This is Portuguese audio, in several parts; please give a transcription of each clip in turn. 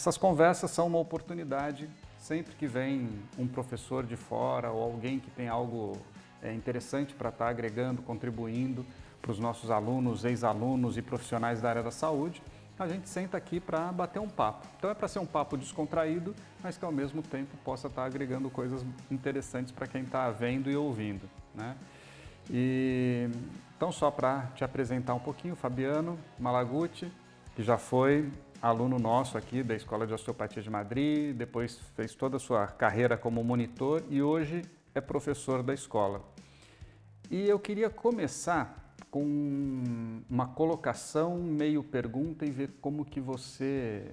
essas conversas são uma oportunidade sempre que vem um professor de fora ou alguém que tem algo é, interessante para estar tá agregando, contribuindo para os nossos alunos, ex-alunos e profissionais da área da saúde, a gente senta aqui para bater um papo. Então é para ser um papo descontraído, mas que ao mesmo tempo possa estar tá agregando coisas interessantes para quem está vendo e ouvindo. Né? E, então só para te apresentar um pouquinho, Fabiano Malaguti, que já foi aluno nosso aqui da Escola de Osteopatia de Madrid, depois fez toda a sua carreira como monitor e hoje é professor da escola. E eu queria começar com uma colocação meio pergunta e ver como que você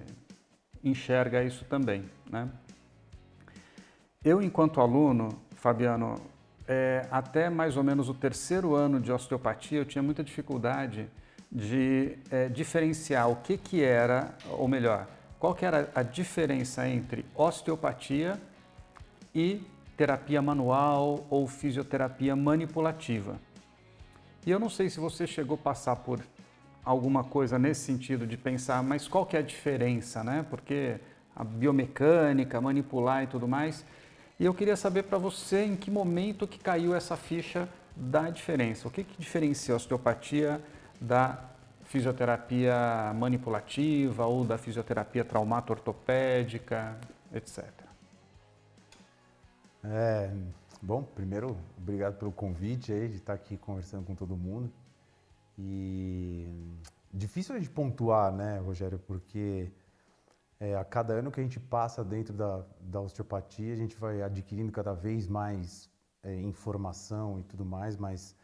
enxerga isso também, né? Eu, enquanto aluno, Fabiano, é, até mais ou menos o terceiro ano de osteopatia, eu tinha muita dificuldade de é, diferenciar o que, que era, ou melhor, qual que era a diferença entre osteopatia e terapia manual ou fisioterapia manipulativa. E eu não sei se você chegou a passar por alguma coisa nesse sentido de pensar, mas qual que é a diferença, né? Porque a biomecânica, manipular e tudo mais. E eu queria saber para você em que momento que caiu essa ficha da diferença. O que, que diferencia a osteopatia da fisioterapia manipulativa ou da fisioterapia traumato-ortopédica, etc. É, bom, primeiro, obrigado pelo convite aí de estar aqui conversando com todo mundo. E difícil de pontuar, né, Rogério, porque é, a cada ano que a gente passa dentro da, da osteopatia, a gente vai adquirindo cada vez mais é, informação e tudo mais, mas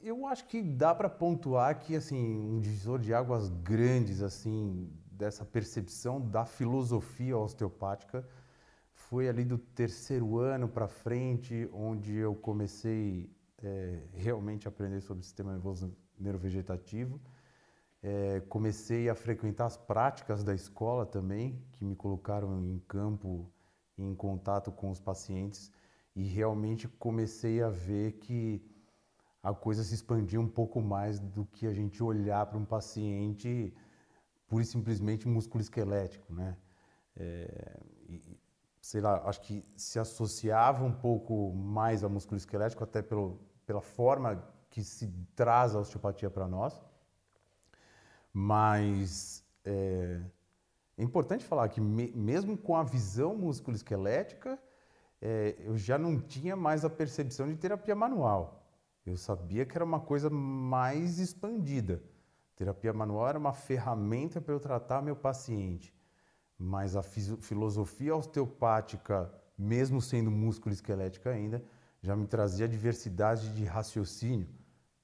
eu acho que dá para pontuar que assim um divisor de águas grandes assim dessa percepção da filosofia osteopática foi ali do terceiro ano para frente, onde eu comecei é, realmente a aprender sobre o sistema nervoso neurovegetativo. É, comecei a frequentar as práticas da escola também, que me colocaram em campo, em contato com os pacientes, e realmente comecei a ver que a coisa se expandia um pouco mais do que a gente olhar para um paciente pura e simplesmente músculo esquelético, né? É, e, sei lá, acho que se associava um pouco mais ao músculo esquelético, até pelo, pela forma que se traz a osteopatia para nós. Mas é, é, importante falar que me, mesmo com a visão músculo-esquelética, é, eu já não tinha mais a percepção de terapia manual. Eu sabia que era uma coisa mais expandida. Terapia manual era uma ferramenta para eu tratar meu paciente, mas a filosofia osteopática, mesmo sendo músculo esquelética ainda, já me trazia diversidade de raciocínio,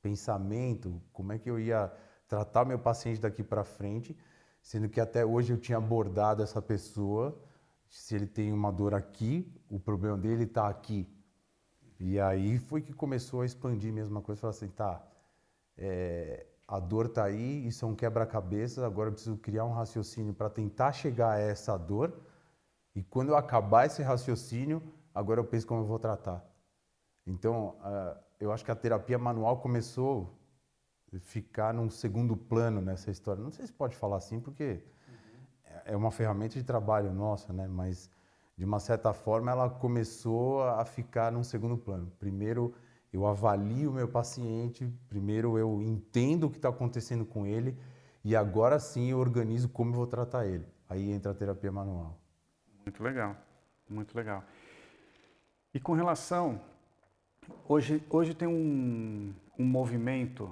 pensamento, como é que eu ia tratar meu paciente daqui para frente, sendo que até hoje eu tinha abordado essa pessoa, se ele tem uma dor aqui, o problema dele está aqui. E aí foi que começou a expandir mesmo a coisa. Falar assim, tá, é, a dor tá aí, isso é um quebra-cabeça, agora eu preciso criar um raciocínio para tentar chegar a essa dor. E quando eu acabar esse raciocínio, agora eu penso como eu vou tratar. Então, uh, eu acho que a terapia manual começou a ficar num segundo plano nessa história. Não sei se pode falar assim, porque uhum. é uma ferramenta de trabalho nossa, né? Mas de uma certa forma, ela começou a ficar num segundo plano. Primeiro, eu avalio o meu paciente, primeiro eu entendo o que está acontecendo com ele e agora sim eu organizo como eu vou tratar ele. Aí entra a terapia manual. Muito legal, muito legal. E com relação, hoje, hoje tem um, um movimento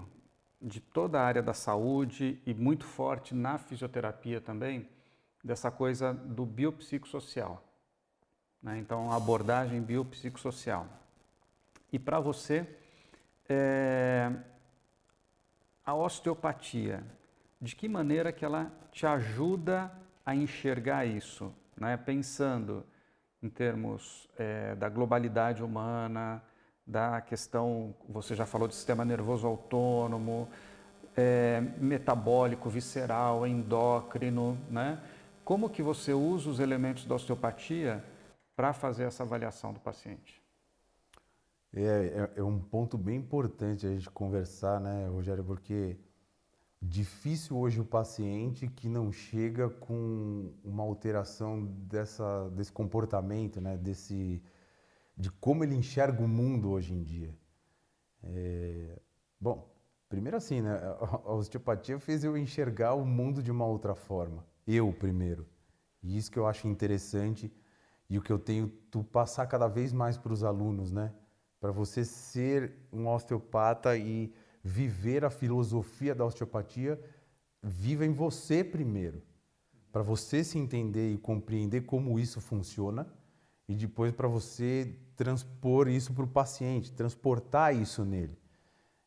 de toda a área da saúde e muito forte na fisioterapia também, dessa coisa do biopsicossocial. Né? Então, abordagem biopsicossocial. E para você, é, a osteopatia, de que maneira que ela te ajuda a enxergar isso? Né? Pensando em termos é, da globalidade humana, da questão, você já falou de sistema nervoso autônomo, é, metabólico, visceral, endócrino, né? Como que você usa os elementos da osteopatia para fazer essa avaliação do paciente? É, é, é, um ponto bem importante a gente conversar, né, Rogério, porque difícil hoje o paciente que não chega com uma alteração dessa, desse comportamento, né? Desse, de como ele enxerga o mundo hoje em dia. É, bom, primeiro assim, né? A osteopatia fez eu enxergar o mundo de uma outra forma. Eu primeiro. E isso que eu acho interessante e o que eu tenho tu passar cada vez mais para os alunos, né? Para você ser um osteopata e viver a filosofia da osteopatia, viva em você primeiro, para você se entender e compreender como isso funciona e depois para você transpor isso para o paciente, transportar isso nele.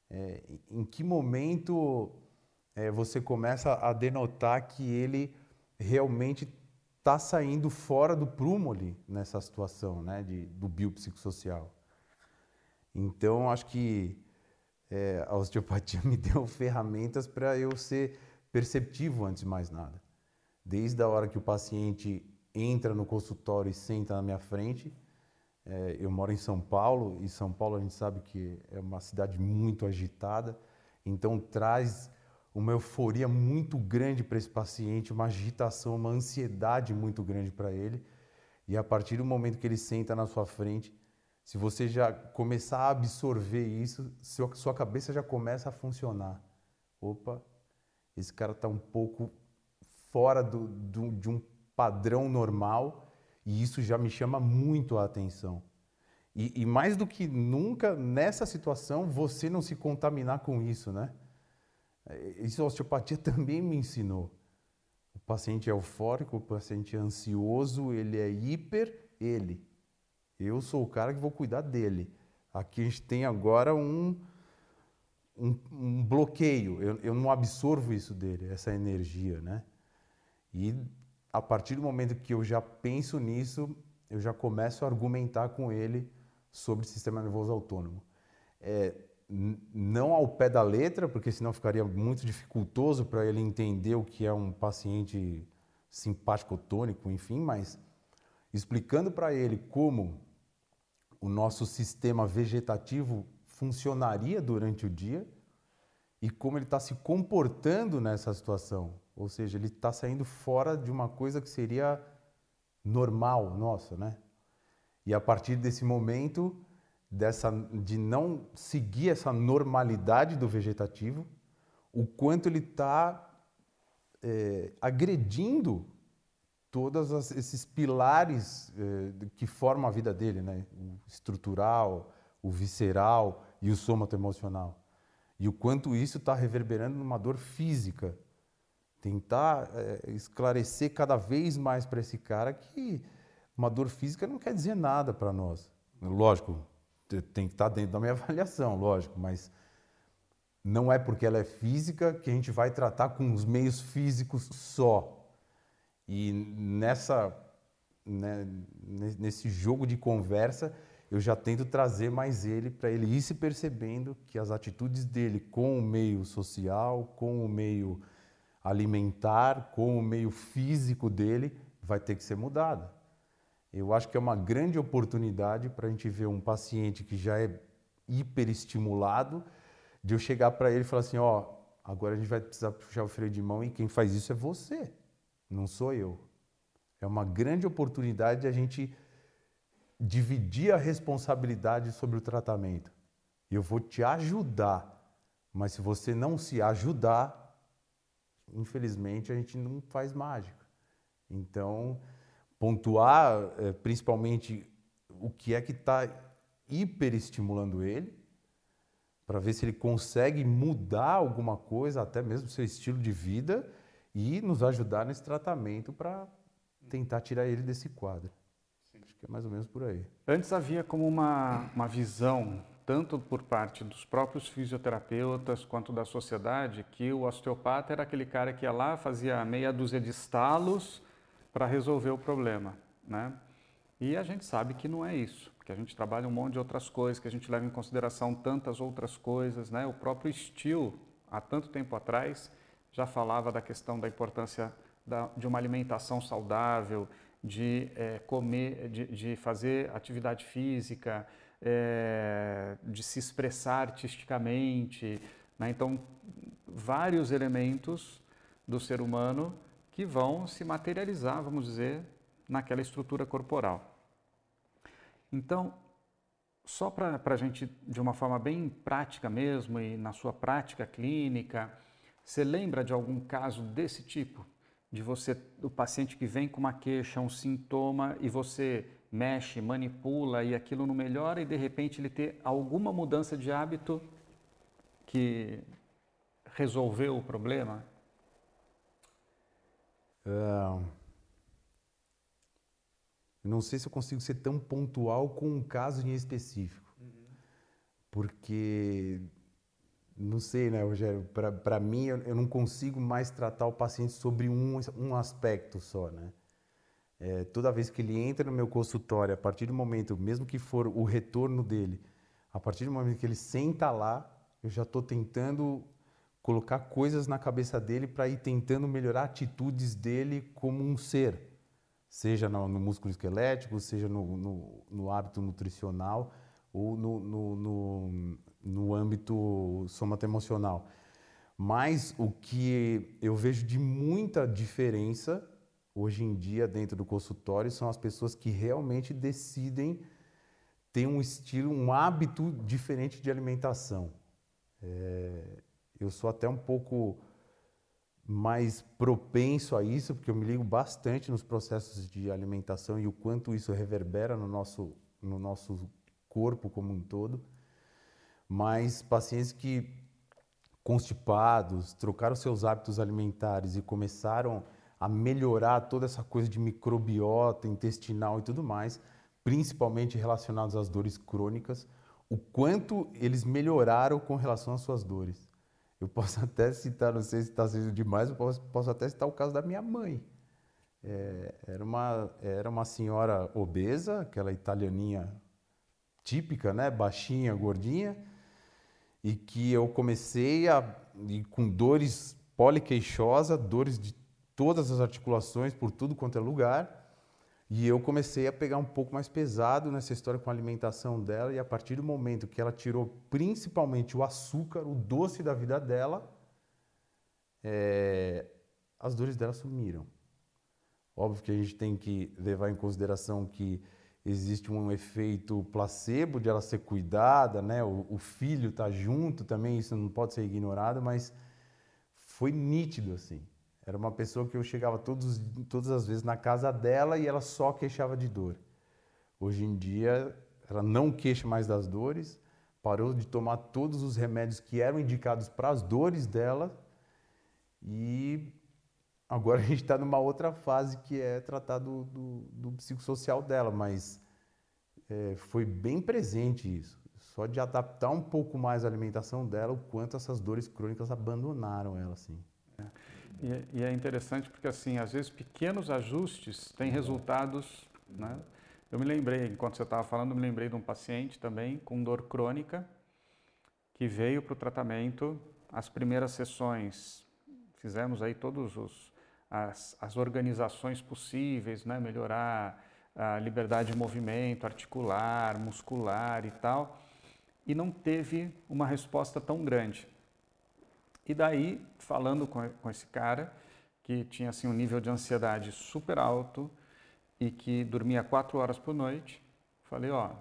É, em que momento é, você começa a denotar que ele realmente está saindo fora do prumo ali nessa situação né, de, do biopsicossocial. Então, acho que é, a osteopatia me deu ferramentas para eu ser perceptivo antes de mais nada. Desde a hora que o paciente entra no consultório e senta na minha frente, é, eu moro em São Paulo e São Paulo a gente sabe que é uma cidade muito agitada, então traz uma euforia muito grande para esse paciente, uma agitação, uma ansiedade muito grande para ele. E a partir do momento que ele senta na sua frente, se você já começar a absorver isso, sua cabeça já começa a funcionar. Opa, esse cara está um pouco fora do, do, de um padrão normal e isso já me chama muito a atenção. E, e mais do que nunca, nessa situação, você não se contaminar com isso, né? Isso a osteopatia também me ensinou. O paciente é eufórico, o paciente é ansioso, ele é hiper, ele. Eu sou o cara que vou cuidar dele. Aqui a gente tem agora um, um, um bloqueio. Eu, eu não absorvo isso dele, essa energia, né? E a partir do momento que eu já penso nisso, eu já começo a argumentar com ele sobre sistema nervoso autônomo. É, não ao pé da letra, porque senão ficaria muito dificultoso para ele entender o que é um paciente simpático tônico, enfim, mas explicando para ele como o nosso sistema vegetativo funcionaria durante o dia e como ele está se comportando nessa situação. Ou seja, ele está saindo fora de uma coisa que seria normal nossa, né? E a partir desse momento, dessa, de não seguir essa normalidade do vegetativo, o quanto ele está é, agredindo todos esses pilares é, que formam a vida dele, né? o estrutural, o visceral e o somato emocional. E o quanto isso está reverberando numa dor física. Tentar é, esclarecer cada vez mais para esse cara que uma dor física não quer dizer nada para nós. Lógico, tem que estar dentro da minha avaliação, lógico, mas não é porque ela é física que a gente vai tratar com os meios físicos só. E nessa, né, nesse jogo de conversa, eu já tento trazer mais ele para ele ir se percebendo que as atitudes dele com o meio social, com o meio alimentar, com o meio físico dele, vai ter que ser mudada. Eu acho que é uma grande oportunidade para a gente ver um paciente que já é hiperestimulado, de eu chegar para ele e falar assim, ó, agora a gente vai precisar puxar o freio de mão e quem faz isso é você, não sou eu. É uma grande oportunidade de a gente dividir a responsabilidade sobre o tratamento. Eu vou te ajudar, mas se você não se ajudar, infelizmente a gente não faz mágica. Então, pontuar é, principalmente o que é que está hiperestimulando ele, para ver se ele consegue mudar alguma coisa, até mesmo seu estilo de vida, e nos ajudar nesse tratamento para tentar tirar ele desse quadro. Sim. Acho que é mais ou menos por aí. Antes havia como uma, uma visão, tanto por parte dos próprios fisioterapeutas quanto da sociedade, que o osteopata era aquele cara que ia lá, fazia meia dúzia de estalos para resolver o problema, né? E a gente sabe que não é isso, porque a gente trabalha um monte de outras coisas, que a gente leva em consideração tantas outras coisas, né? O próprio Steele, há tanto tempo atrás, já falava da questão da importância da, de uma alimentação saudável, de é, comer, de, de, fazer atividade física, é, de se expressar artisticamente. Né? Então, vários elementos do ser humano que vão se materializar, vamos dizer, naquela estrutura corporal. Então, só para a gente, de uma forma bem prática mesmo, e na sua prática clínica, você lembra de algum caso desse tipo? De você, o paciente que vem com uma queixa, um sintoma, e você mexe, manipula e aquilo não melhora, e de repente ele ter alguma mudança de hábito que resolveu o problema? Uh, não sei se eu consigo ser tão pontual com um caso em específico. Uhum. Porque, não sei, né, Rogério? Para mim, eu, eu, não consigo mais tratar o paciente sobre um, um aspecto só, né? É, toda vez que ele entra no meu consultório, a partir do momento, mesmo que for o retorno dele, a partir do momento que ele senta lá, eu já estou tentando colocar coisas na cabeça dele para ir tentando melhorar atitudes dele como um ser, seja no, no músculo esquelético, seja no, no, no hábito nutricional ou no, no, âmbito somato-emocional. Mas o que eu vejo de muita diferença hoje em dia dentro do consultório são as pessoas que realmente decidem ter um estilo, um hábito diferente de alimentação. É, eu sou até um pouco mais propenso a isso, porque eu me ligo bastante nos processos de alimentação e o quanto isso reverbera no nosso, no nosso corpo como um todo. Mas pacientes que constipados, trocaram seus hábitos alimentares e começaram a melhorar toda essa coisa de microbiota intestinal e tudo mais, principalmente relacionados às dores crônicas, o quanto eles melhoraram com relação às suas dores. Eu posso até citar, não sei se está sendo demais, eu posso, posso, até citar o caso da minha mãe. É, era, uma, era uma senhora obesa, aquela italianinha típica, né? baixinha, gordinha, e que eu comecei a, com dores poliqueixosa, dores de todas as articulações, por tudo quanto é lugar. E eu comecei a pegar um pouco mais pesado nessa história com a alimentação dela, e a partir do momento que ela tirou principalmente o açúcar, o doce da vida dela, é, as dores dela sumiram. Óbvio que a gente tem que levar em consideração que existe um efeito placebo de ela ser cuidada, né? o, o filho está junto também, isso não pode ser ignorado, mas foi nítido assim. Era uma pessoa que eu chegava todos, todas as vezes na casa dela e ela só queixava de dor. Hoje em dia, ela não queixa mais das dores, parou de tomar todos os remédios que eram indicados para as dores dela e agora a gente está numa outra fase que é tratar do, do, do psicossocial dela, mas é, foi bem presente isso. Só de adaptar um pouco mais a alimentação dela, o quanto essas dores crônicas abandonaram ela, assim. É. E, e, é interessante porque, assim, às vezes pequenos ajustes têm resultados, né? Eu me lembrei, enquanto você estava falando, me lembrei de um paciente também com dor crônica que veio para o tratamento. As primeiras sessões, fizemos aí todas as, as organizações possíveis, né? Melhorar a liberdade de movimento articular, muscular e tal, e não teve uma resposta tão grande. E daí, falando com, com esse cara, que tinha assim, um nível de ansiedade super alto e que dormia quatro horas por noite, falei, ó,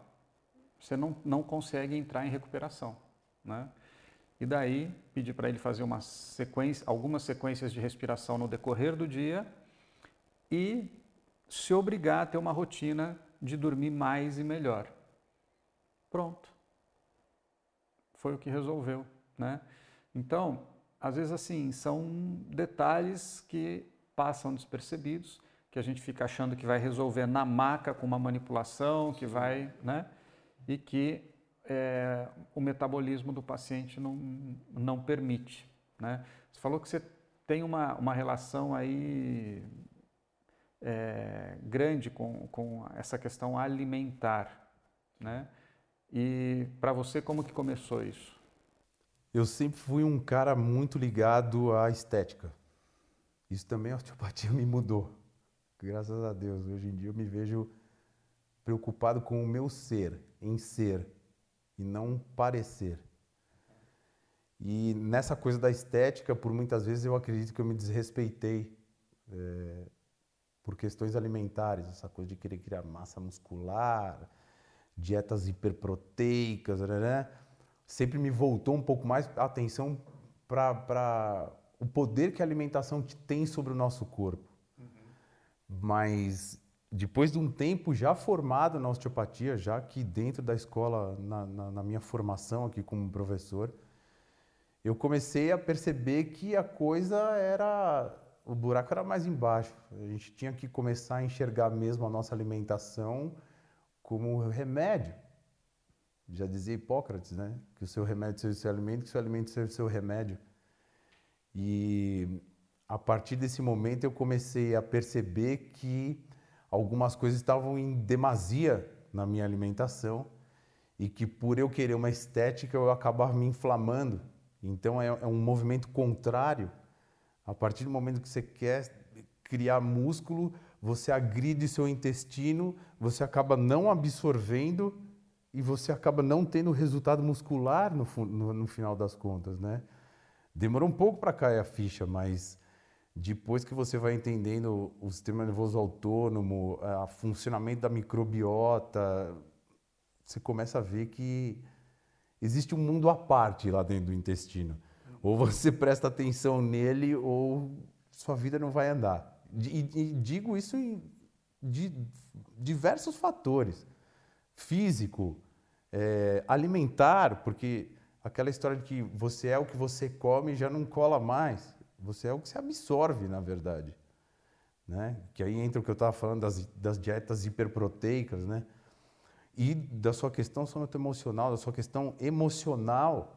você não, não consegue entrar em recuperação, né? E daí pedi para ele fazer uma sequência, algumas sequências de respiração no decorrer do dia e se obrigar a ter uma rotina de dormir mais e melhor. Pronto. Foi o que resolveu, né? Então, às vezes assim, são detalhes que passam despercebidos, que a gente fica achando que vai resolver na maca com uma manipulação, que vai, né? E que é, o metabolismo do paciente não, não permite, né? Você falou que você tem uma, uma relação aí é, grande com, com essa questão alimentar, né? E para você, como que começou isso? Eu sempre fui um cara muito ligado à estética. Isso também a osteopatia me mudou. Graças a Deus, hoje em dia eu me vejo preocupado com o meu ser, em ser e não parecer. E nessa coisa da estética, por muitas vezes eu acredito que eu me desrespeitei é, por questões alimentares, essa coisa de querer criar massa muscular, dietas hiperproteicas, né? Sempre me voltou um pouco mais a atenção para o poder que a alimentação tem sobre o nosso corpo. Uhum. Mas depois de um tempo já formado na osteopatia, já que dentro da escola, na, na, na, minha formação aqui como professor, eu comecei a perceber que a coisa era. O buraco era mais embaixo. A gente tinha que começar a enxergar mesmo a nossa alimentação como remédio. Já dizia Hipócrates, né? Que o seu remédio seja o seu alimento, que o seu alimento seja o seu remédio. E a partir desse momento eu comecei a perceber que algumas coisas estavam em demasia na minha alimentação e que por eu querer uma estética eu acabava me inflamando. Então é, é um movimento contrário. A partir do momento que você quer criar músculo, você agride seu intestino, você acaba não absorvendo e você acaba não tendo resultado muscular no, no, no final das contas, né? Demorou um pouco para cair a ficha, mas depois que você vai entendendo o sistema nervoso autônomo, o funcionamento da microbiota, você começa a ver que existe um mundo à parte lá dentro do intestino. Ou você presta atenção nele ou sua vida não vai andar. E, e digo isso em de diversos fatores. Físico, é, alimentar, porque aquela história de que você é o que você come já não cola mais. Você é o que se absorve, na verdade. Né? Que aí entra o que eu estava falando das, das dietas hiperproteicas, né? E da sua questão emocional, da sua questão emocional,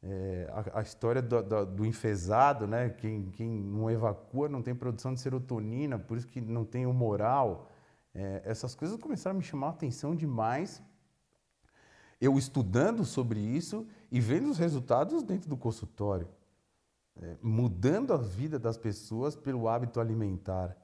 é, a, a, história do, do, do, enfesado, né? Quem, quem não evacua não tem produção de serotonina, por isso que não tem o moral. É, essas coisas começaram a me chamar a atenção demais. Eu estudando sobre isso e vendo os resultados dentro do consultório é, mudando a vida das pessoas pelo hábito alimentar.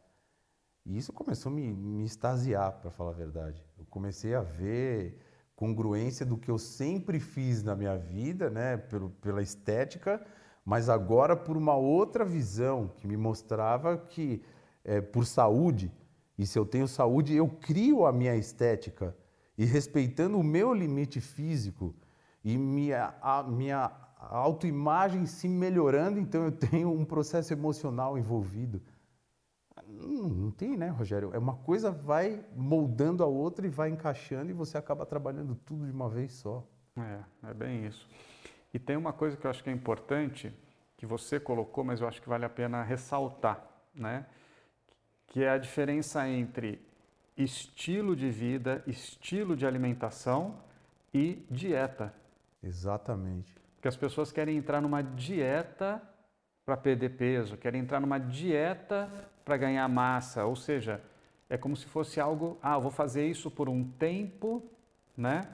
E isso começou a me, me extasiar, para falar a verdade. Eu comecei a ver congruência do que eu sempre fiz na minha vida, né, pelo, pela estética, mas agora por uma outra visão que me mostrava que é, por saúde, e se eu tenho saúde, eu crio a minha estética e respeitando o meu limite físico e minha, a, minha autoimagem se melhorando, então eu tenho um processo emocional envolvido. Não, não, tem, né, Rogério? É uma coisa vai moldando a outra e vai encaixando e você acaba trabalhando tudo de uma vez só. É, é bem isso. E tem uma coisa que eu acho que é importante, que você colocou, mas eu acho que vale a pena ressaltar, né? Que é a diferença entre estilo de vida, estilo de alimentação e dieta. Exatamente. Porque as pessoas querem entrar numa dieta para perder peso, querem entrar numa dieta para ganhar massa, ou seja, é como se fosse algo, ah, eu vou fazer isso por um tempo, né?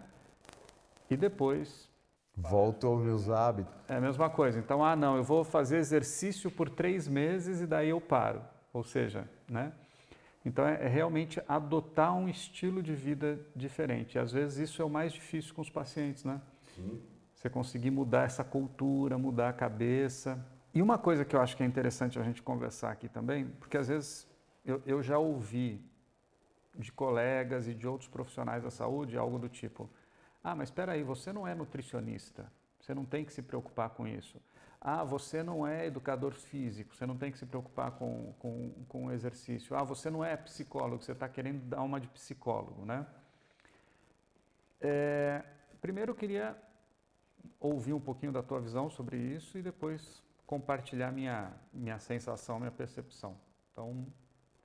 E depois volto aos meus hábitos. É a mesma coisa. Então, ah, não, eu vou fazer exercício por três meses e daí eu paro. Ou seja, né? Então é, é realmente adotar um estilo de vida diferente. E às vezes isso é o mais difícil com os pacientes, né? Sim. Você conseguir mudar essa cultura, mudar a cabeça. E uma coisa que eu acho que é interessante a gente conversar aqui também, porque às vezes eu, eu já ouvi de colegas e de outros profissionais da saúde algo do tipo: ah, mas espera aí, você não é nutricionista, você não tem que se preocupar com isso. Ah, você não é educador físico, você não tem que se preocupar com, com, com o exercício. Ah, você não é psicólogo, você está querendo dar uma de psicólogo, né? É, primeiro eu queria ouvir um pouquinho da tua visão sobre isso e depois compartilhar minha, minha sensação, minha percepção. Então,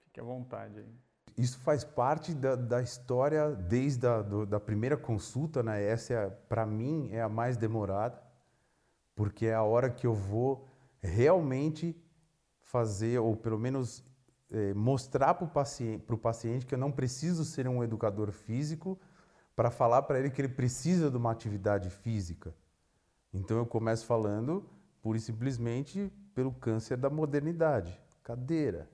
fique à vontade aí. Isso faz parte da, da história desde a da primeira consulta, né? Essa, é, para mim, é a mais demorada, porque é a hora que eu vou realmente fazer, ou pelo menos é, mostrar para o paciente, paciente que eu não preciso ser um educador físico para falar para ele que ele precisa de uma atividade física. Então eu começo falando pura e simplesmente pelo câncer da modernidade, cadeira.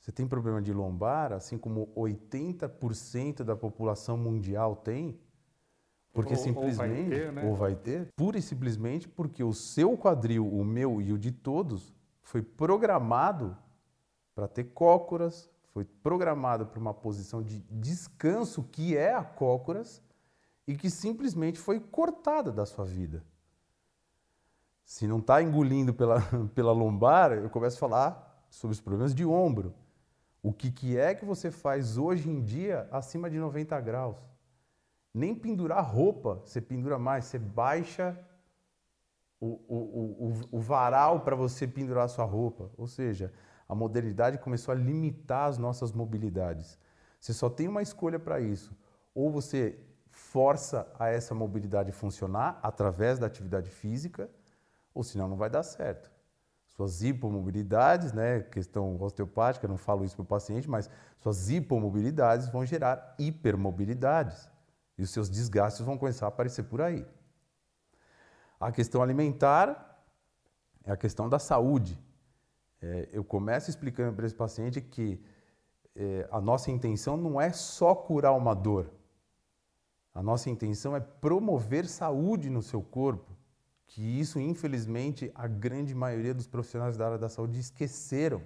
Você tem problema de lombar, assim como 80% da população mundial tem? Porque Ou- ou vai simplesmente, ter, né? ou vai ter, pura e simplesmente porque o seu quadril, o meu e o de todos, foi programado para ter cócoras, foi programado para uma posição de descanso que é a cócoras e que simplesmente foi cortada da sua vida. Se não está engolindo pela, pela lombar, eu começo a falar sobre os problemas de ombro. O que, que é que você faz hoje em dia acima de 90 graus? Nem pendurar roupa você pendura mais, você baixa o, o, o, o- varal para você pendurar sua roupa. Ou seja, a modernidade começou a limitar as nossas mobilidades. Você só tem uma escolha para isso. Ou você força a essa mobilidade funcionar através da atividade física, ou senão não vai dar certo. Suas hipomobilidades, né, questão osteopática, não falo isso para o paciente, mas suas hipomobilidades vão gerar hipermobilidades. E os seus desgastes vão começar a aparecer por aí. A questão alimentar é a questão da saúde. É, eu começo explicando para esse paciente que é, a nossa intenção não é só curar uma dor. A nossa intenção é promover saúde no seu corpo. Que isso, infelizmente, a grande maioria dos profissionais da área da saúde esqueceram.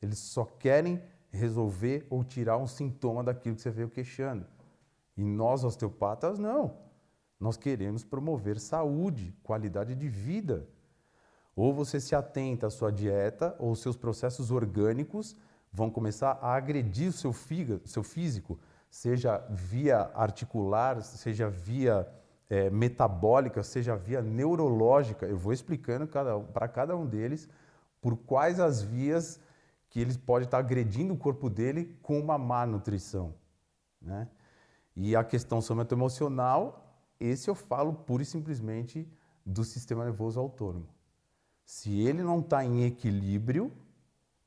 Eles só querem resolver ou tirar um sintoma daquilo que você veio queixando. E nós, osteopatas, não. Nós queremos promover saúde, qualidade de vida. Ou você se atenta à sua dieta, ou seus processos orgânicos vão começar a agredir o seu, fígado, seu físico, seja via articular, seja via eh, metabólica, seja via neurológica. Eu vou explicando para cada um deles por quais as vias que eles podem estar agredindo o corpo dele com uma má nutrição. Né? E a questão somatoemocional, esse eu falo pura e simplesmente do sistema nervoso autônomo. Se ele não está em equilíbrio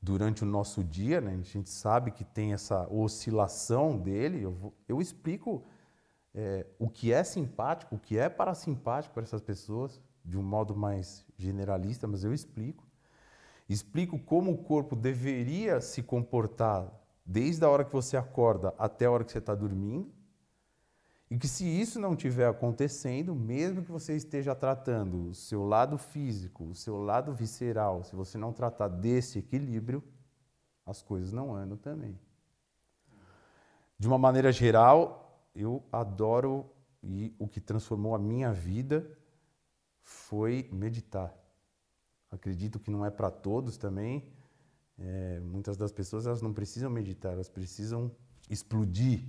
durante o nosso dia, né, a gente sabe que tem essa oscilação dele, eu, vou- eu explico é, o que é simpático, o que é parasimpático para essas pessoas, de um modo mais generalista, mas eu explico. Explico como o corpo deveria se comportar desde a hora que você acorda até a hora que você está dormindo. E que se isso não estiver acontecendo, mesmo que você esteja tratando o seu lado físico, o seu lado visceral, se você não tratar desse equilíbrio, as coisas não andam também. De uma maneira geral, eu adoro e o que transformou a minha vida foi meditar. Acredito que não é para todos também. É, muitas das pessoas elas não precisam meditar, elas precisam explodir,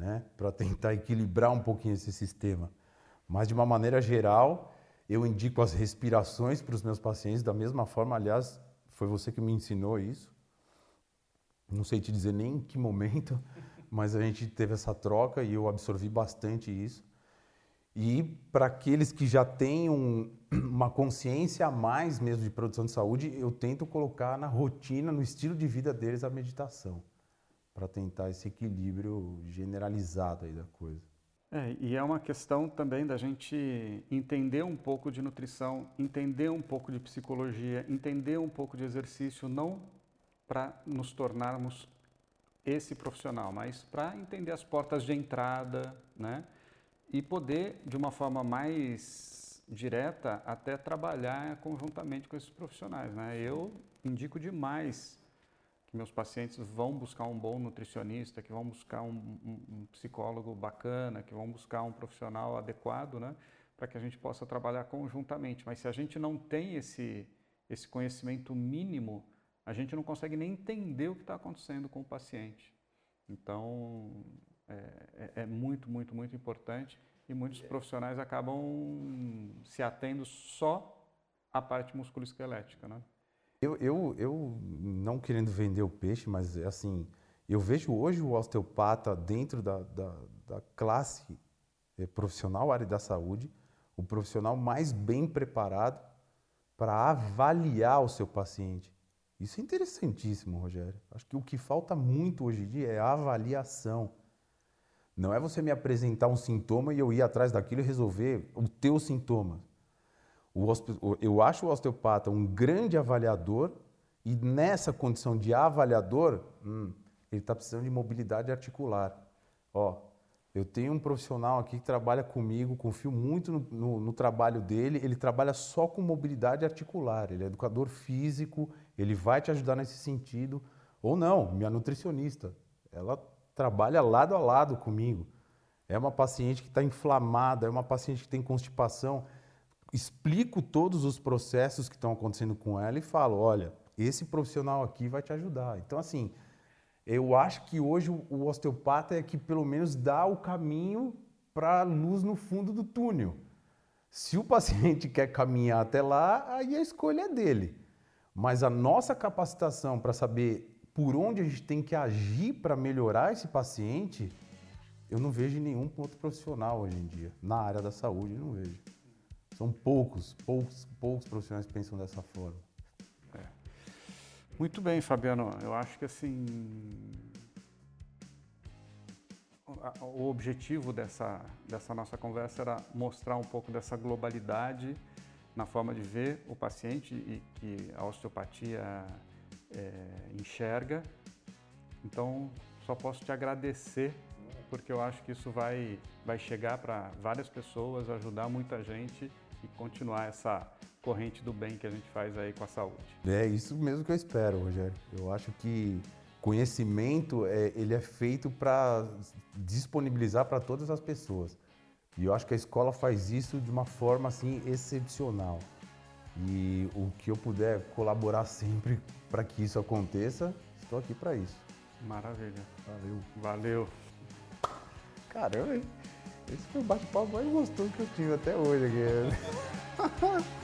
né, para tentar equilibrar um pouquinho esse sistema. Mas de uma maneira geral, eu indico as respirações para os meus pacientes da mesma forma. Aliás, foi você que me ensinou isso. Não sei te dizer nem em que momento, mas a gente teve essa troca e eu absorvi bastante isso. E para aqueles que já têm um- uma consciência a mais mesmo de produção de saúde, eu tento colocar na rotina, no estilo de vida deles a meditação, para tentar esse equilíbrio generalizado aí da coisa. É, e é uma questão também da gente entender um pouco de nutrição, entender um pouco de psicologia, entender um pouco de exercício, não para nos tornarmos esse profissional, mas para entender as portas de entrada, né? E poder, de uma forma mais direta, até trabalhar conjuntamente com esses profissionais, né? Eu indico demais que meus pacientes vão buscar um bom nutricionista, que vão buscar um, um- um psicólogo bacana, que vão buscar um profissional adequado, né, para que a gente possa trabalhar conjuntamente. Mas se a gente não tem esse, esse conhecimento mínimo, a gente não consegue nem entender o que está acontecendo com o paciente. Então, é, é- é muito, muito, muito importante e muitos profissionais acabam se atendo só à parte musculoesquelética, né? Eu, eu, eu não querendo vender o peixe, mas assim, eu vejo hoje o osteopata dentro da, da, da classe eh, profissional, área da saúde, o profissional mais bem preparado para avaliar o seu paciente. Isso é interessantíssimo, Rogério. Acho que o que falta muito hoje em dia é a avaliação. Não é você me apresentar um sintoma e eu ir atrás daquilo e resolver o teu sintoma. Eu acho o osteopata um grande avaliador e nessa condição de avaliador, hum, ele está precisando de mobilidade articular. Ó, Eu tenho um profissional aqui que trabalha comigo, confio muito no, no, no, trabalho dele. Ele trabalha só com mobilidade articular, ele é educador físico, ele vai te ajudar nesse sentido. Ou não, minha nutricionista, ela trabalha lado a lado comigo. É uma paciente que está inflamada, é uma paciente que tem constipação. Explico todos os processos que estão acontecendo com ela e falo: olha, esse profissional aqui vai te ajudar. Então, assim, eu acho que hoje o osteopata é que pelo menos dá o caminho para a luz no fundo do túnel. Se o paciente quer caminhar até lá, aí a escolha é dele. Mas a nossa capacitação para saber por onde a gente tem que agir para melhorar esse paciente, eu não vejo nenhum outro profissional hoje em dia. Na área da saúde, eu não vejo. São poucos, poucos, poucos profissionais que pensam dessa forma. Muito bem, Fabiano. Eu acho que assim o objetivo dessa, dessa nossa conversa era mostrar um pouco dessa globalidade na forma de ver o paciente e que a osteopatia é, enxerga. Então, só posso te agradecer porque eu acho que isso vai, vai chegar para várias pessoas, ajudar muita gente e continuar essa corrente do bem que a gente faz aí com a saúde. É isso mesmo que eu espero, Rogério. Eu acho que conhecimento é, ele é feito para disponibilizar para todas as pessoas. E eu acho que a escola faz isso de uma forma assim excepcional. E o que eu puder colaborar sempre para que isso aconteça, estou aqui para isso. Maravilha. Valeu. Valeu. Caramba, esse foi o bate-papo mais gostoso que eu tive até hoje aqui.